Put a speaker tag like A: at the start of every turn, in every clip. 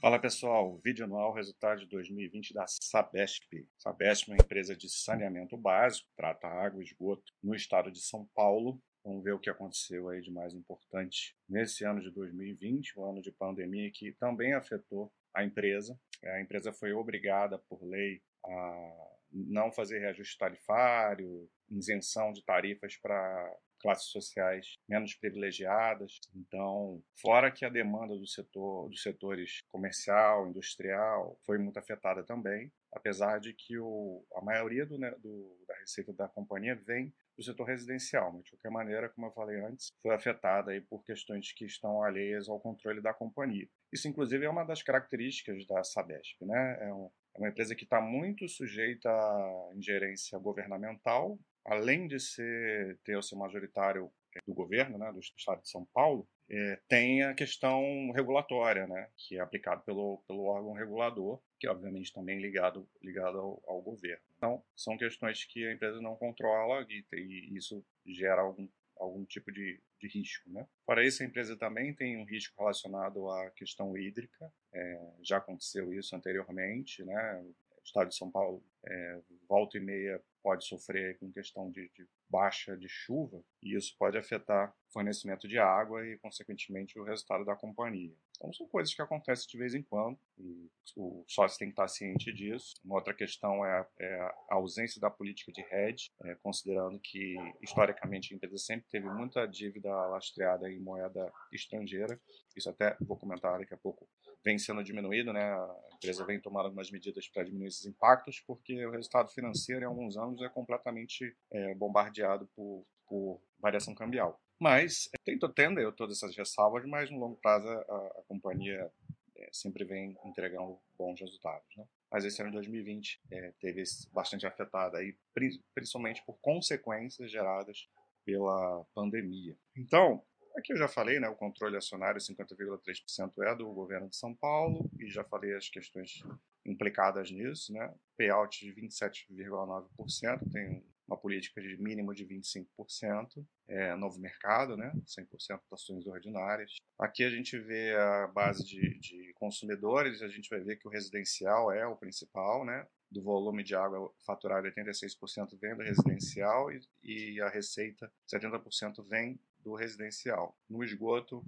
A: Fala pessoal, vídeo anual resultado de 2020 da Sabesp. Sabesp é uma empresa de saneamento básico, trata água e esgoto no estado de São Paulo. Vamos ver o que aconteceu aí de mais importante nesse ano de 2020, um ano de pandemia que também afetou a empresa. A empresa foi obrigada por lei a não fazer reajuste tarifário, isenção de tarifas para classes sociais menos privilegiadas. Então, fora que a demanda do setor, dos setores comercial, industrial, foi muito afetada também, apesar de que o, a maioria do, né, do, da receita da companhia vem do setor residencial, mas de qualquer maneira, como eu falei antes, foi afetada aí por questões que estão alheias ao controle da companhia. Isso, inclusive, é uma das características da Sabesp, né? É, um, é uma empresa que está muito sujeita à ingerência governamental, além de ser ter o seu majoritário do governo, né, do Estado de São Paulo, é, tem a questão regulatória, né, que é aplicado pelo, pelo órgão regulador, que é obviamente também ligado, ligado ao, ao governo. Então, são questões que a empresa não controla e, e isso gera algum, algum tipo de, de risco. Né? Para isso, a empresa também tem um risco relacionado à questão hídrica, é, já aconteceu isso anteriormente, né? o estado de São Paulo, é, volta e meia, pode sofrer com questão de, de, baixa de chuva, e isso pode afetar o fornecimento de água e, consequentemente, o resultado da companhia. Então, são coisas que acontecem de vez em quando, e o sócio tem que estar ciente disso. Uma outra questão é é a ausência da política de hedge, é, considerando que, historicamente, a empresa sempre teve muita dívida lastreada em moeda estrangeira. Isso até vou comentar daqui a pouco vem sendo diminuído, né? A empresa vem tomando algumas medidas para diminuir esses impactos, porque o resultado financeiro, em alguns anos, é completamente é, bombardeado por, por variação cambial. Mas, tento tendo eu todas essas ressalvas, mas no longo prazo a, a companhia é, sempre vem entregando bons resultados. Né? Mas esse ano de 2020 é, teve bastante afetado, aí, principalmente por consequências geradas pela pandemia. Então, Aqui eu já falei, né, o controle acionário 50,3% é do governo de São Paulo e já falei as questões implicadas nisso, né? Payout de 27,9%, tem uma política de mínimo de 25%, é novo mercado, né? 100% de ações ordinárias. Aqui a gente vê a base de, de consumidores, a gente vai ver que o residencial é o principal, né? do volume de água faturado, 86% vem do residencial e, e a receita, 70% vem do residencial. No esgoto,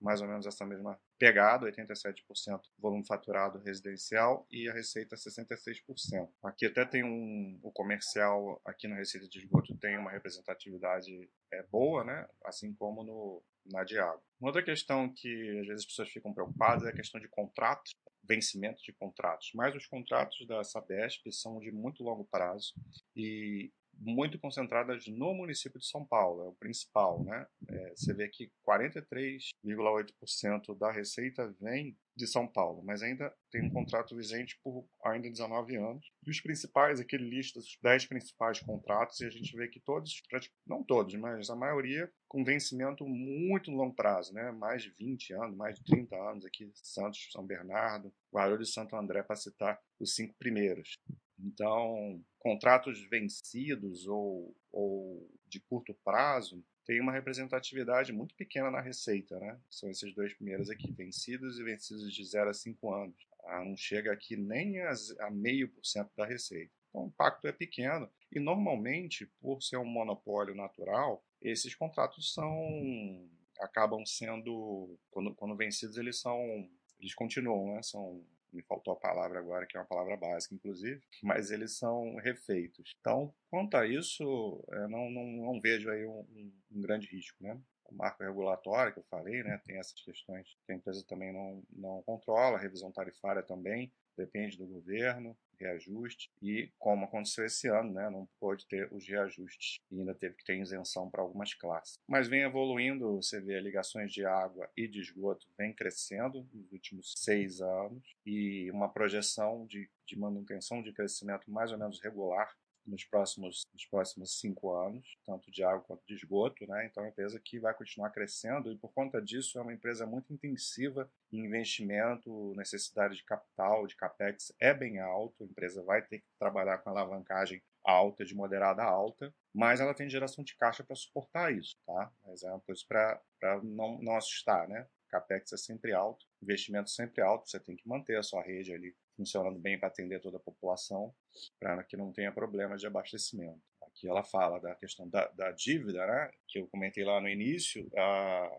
A: mais ou menos essa mesma pegada, 87% volume faturado residencial e a receita 66%. Aqui até tem um o comercial aqui na receita de esgoto tem uma representatividade é, boa, né? Assim como no na de água. Uma outra questão que às vezes as pessoas ficam preocupadas é a questão de contratos, vencimento de contratos. Mas os contratos da Sabesp são de muito longo prazo e muito concentradas no município de São Paulo, é o principal, né? É, você vê que 43,8% da receita vem de São Paulo, mas ainda tem um contrato vigente por ainda 19 anos. E os principais, aqui ele lista os 10 principais contratos e a gente vê que todos, não todos, mas a maioria com vencimento muito longo prazo, né? Mais de 20 anos, mais de 30 anos aqui, Santos, São Bernardo, Guarulhos e Santo André, para citar os cinco primeiros. Então, contratos vencidos ou, ou de curto prazo têm uma representatividade muito pequena na receita, né? São esses dois primeiros aqui, vencidos e vencidos de 0 a 5 anos. Ah, não chega aqui nem a, a meio por cento da receita. Então, o impacto é pequeno. E, normalmente, por ser um monopólio natural, esses contratos são acabam sendo, quando, quando vencidos, eles são eles continuam, né? São me faltou a palavra agora, que é uma palavra básica, inclusive, mas eles são refeitos. Então, quanto a isso, eu não, não, não vejo aí um, um, um grande risco, né? O marco regulatório que eu falei, né, tem essas questões que a empresa também não, não controla, a revisão tarifária também depende do governo, reajuste, e como aconteceu esse ano, né, não pôde ter os reajustes e ainda teve que ter isenção para algumas classes. Mas vem evoluindo, você vê ligações de água e de esgoto vem crescendo nos últimos seis anos e uma projeção de, de manutenção de crescimento mais ou menos regular nos próximos, nos próximos cinco anos, tanto de água quanto de esgoto. Né? Então, é uma empresa que vai continuar crescendo e, por conta disso, é uma empresa muito intensiva em investimento, necessidade de capital, de capex é bem alto. A empresa vai ter que trabalhar com alavancagem alta, de moderada alta, mas ela tem geração de caixa para suportar isso. Tá? Mas é uma coisa para não, não assustar. Né? capex é sempre alto, investimento sempre alto, você tem que manter a sua rede ali funcionando bem para atender toda a população, para que não tenha problemas de abastecimento. Aqui ela fala da questão da, da dívida, né, que eu comentei lá no início. A,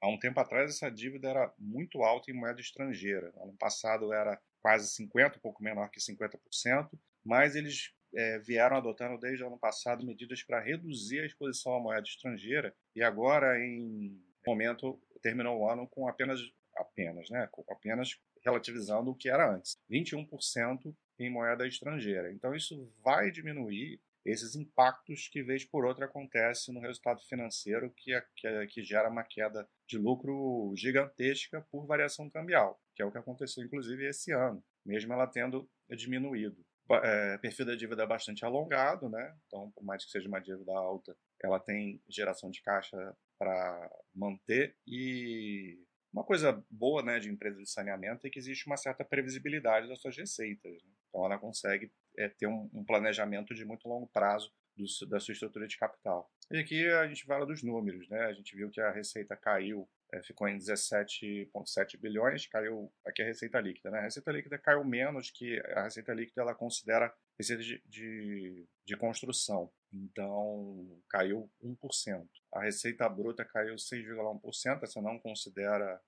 A: há um tempo atrás, essa dívida era muito alta em moeda estrangeira. Ano passado era quase 50%, um pouco menor que 50%, mas eles é, vieram adotando desde o ano passado medidas para reduzir a exposição à moeda estrangeira e agora, em momento, terminou o ano com apenas, apenas, né, apenas relativizando o que era antes, 21% em moeda estrangeira. Então isso vai diminuir esses impactos que vez por outra acontece no resultado financeiro que, é, que, é, que gera uma queda de lucro gigantesca por variação cambial, que é o que aconteceu inclusive esse ano, mesmo ela tendo diminuído. É, perfil da dívida é bastante alongado, né? Então, por mais que seja uma dívida alta, ela tem geração de caixa para manter e uma coisa boa né, de empresa de saneamento é que existe uma certa previsibilidade das suas receitas. Né? Então, ela consegue é, ter um, um, planejamento de muito longo prazo do, da sua estrutura de capital. E aqui a gente fala dos números. Né? A gente viu que a receita caiu, é, ficou em 17,7 bilhões, caiu aqui a receita líquida. Né? A receita líquida caiu menos que a receita líquida ela considera receita de, de, de construção. Então, caiu 1%. A receita bruta caiu 6,1%, essa não considera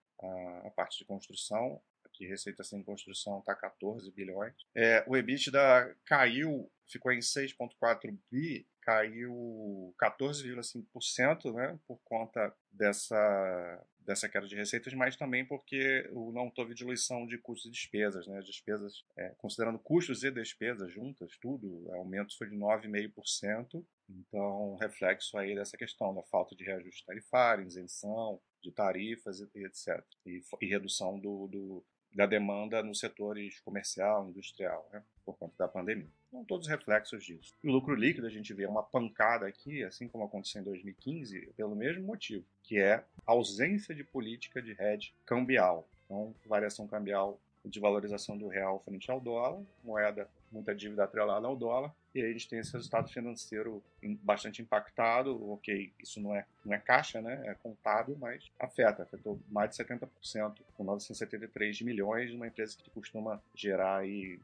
A: a, parte de construção, aqui receita sem construção está 14 bilhões. É, o EBITDA caiu, ficou em 6,4 bi, caiu 14,5%, né, por conta dessa dessa queda de receitas, mas também porque não teve diluição de custos e despesas. Né? As despesas, é, considerando custos e despesas juntas, tudo, o aumento foi de 9,5%. Então, reflexo aí dessa questão da falta de reajuste tarifário, isenção de tarifas e, etc. E, e redução do, do, da demanda nos setores comercial, industrial, né, por conta da pandemia. São todos reflexos disso. E o lucro líquido, a gente vê uma pancada aqui, assim como aconteceu em 2015, pelo mesmo motivo, que é a ausência de política de hedge cambial. Então, variação cambial de valorização do real frente ao dólar, moeda, muita dívida atrelada ao dólar, e aí a gente tem esse resultado financeiro bastante impactado. Ok, isso não é, não é caixa, né? é contábil, mas afeta, afetou mais de 70%, com 973 milhões, numa empresa que costuma gerar aí,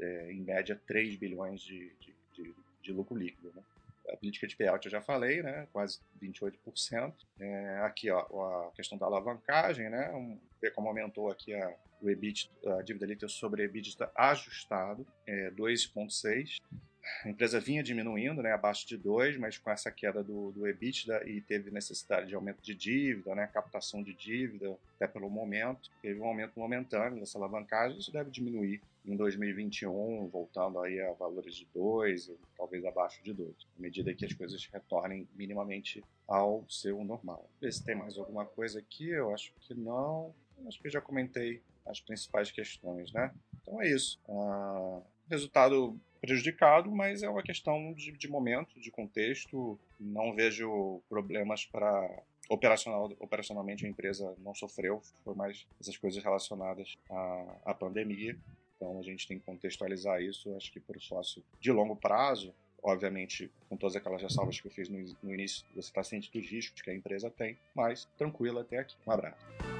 A: é, em média 3 bilhões de, de, de, de lucro líquido. Né? A política de payout eu já falei, né? quase 28%. É, aqui ó, a questão da alavancagem, né? Um, ver como aumentou aqui a, o EBIT, a dívida líquida sobre EBITDA ajustado, é 2,6. A empresa vinha diminuindo, né, abaixo de 2, mas com essa queda do, do EBITDA e teve necessidade de aumento de dívida, né, captação de dívida, até pelo momento, teve um aumento momentâneo dessa alavancagem, isso deve diminuir em 2021, voltando aí a valores de 2, talvez abaixo de 2, à medida que as coisas retornem minimamente ao seu normal. Ver se tem mais alguma coisa aqui, eu acho que não. Acho que eu já comentei as principais questões, né? Então é isso. Ah, resultado prejudicado, mas é uma questão de, de momento, de contexto. Não vejo problemas para operacional, operacionalmente a empresa não sofreu, foi mais essas coisas relacionadas à, à pandemia. Então a gente tem que contextualizar isso, acho que para o sócio de longo prazo, obviamente com todas aquelas ressalvas que eu fiz no, no início, você está ciente dos riscos que a empresa tem, mas tranquilo até aqui. Um abraço.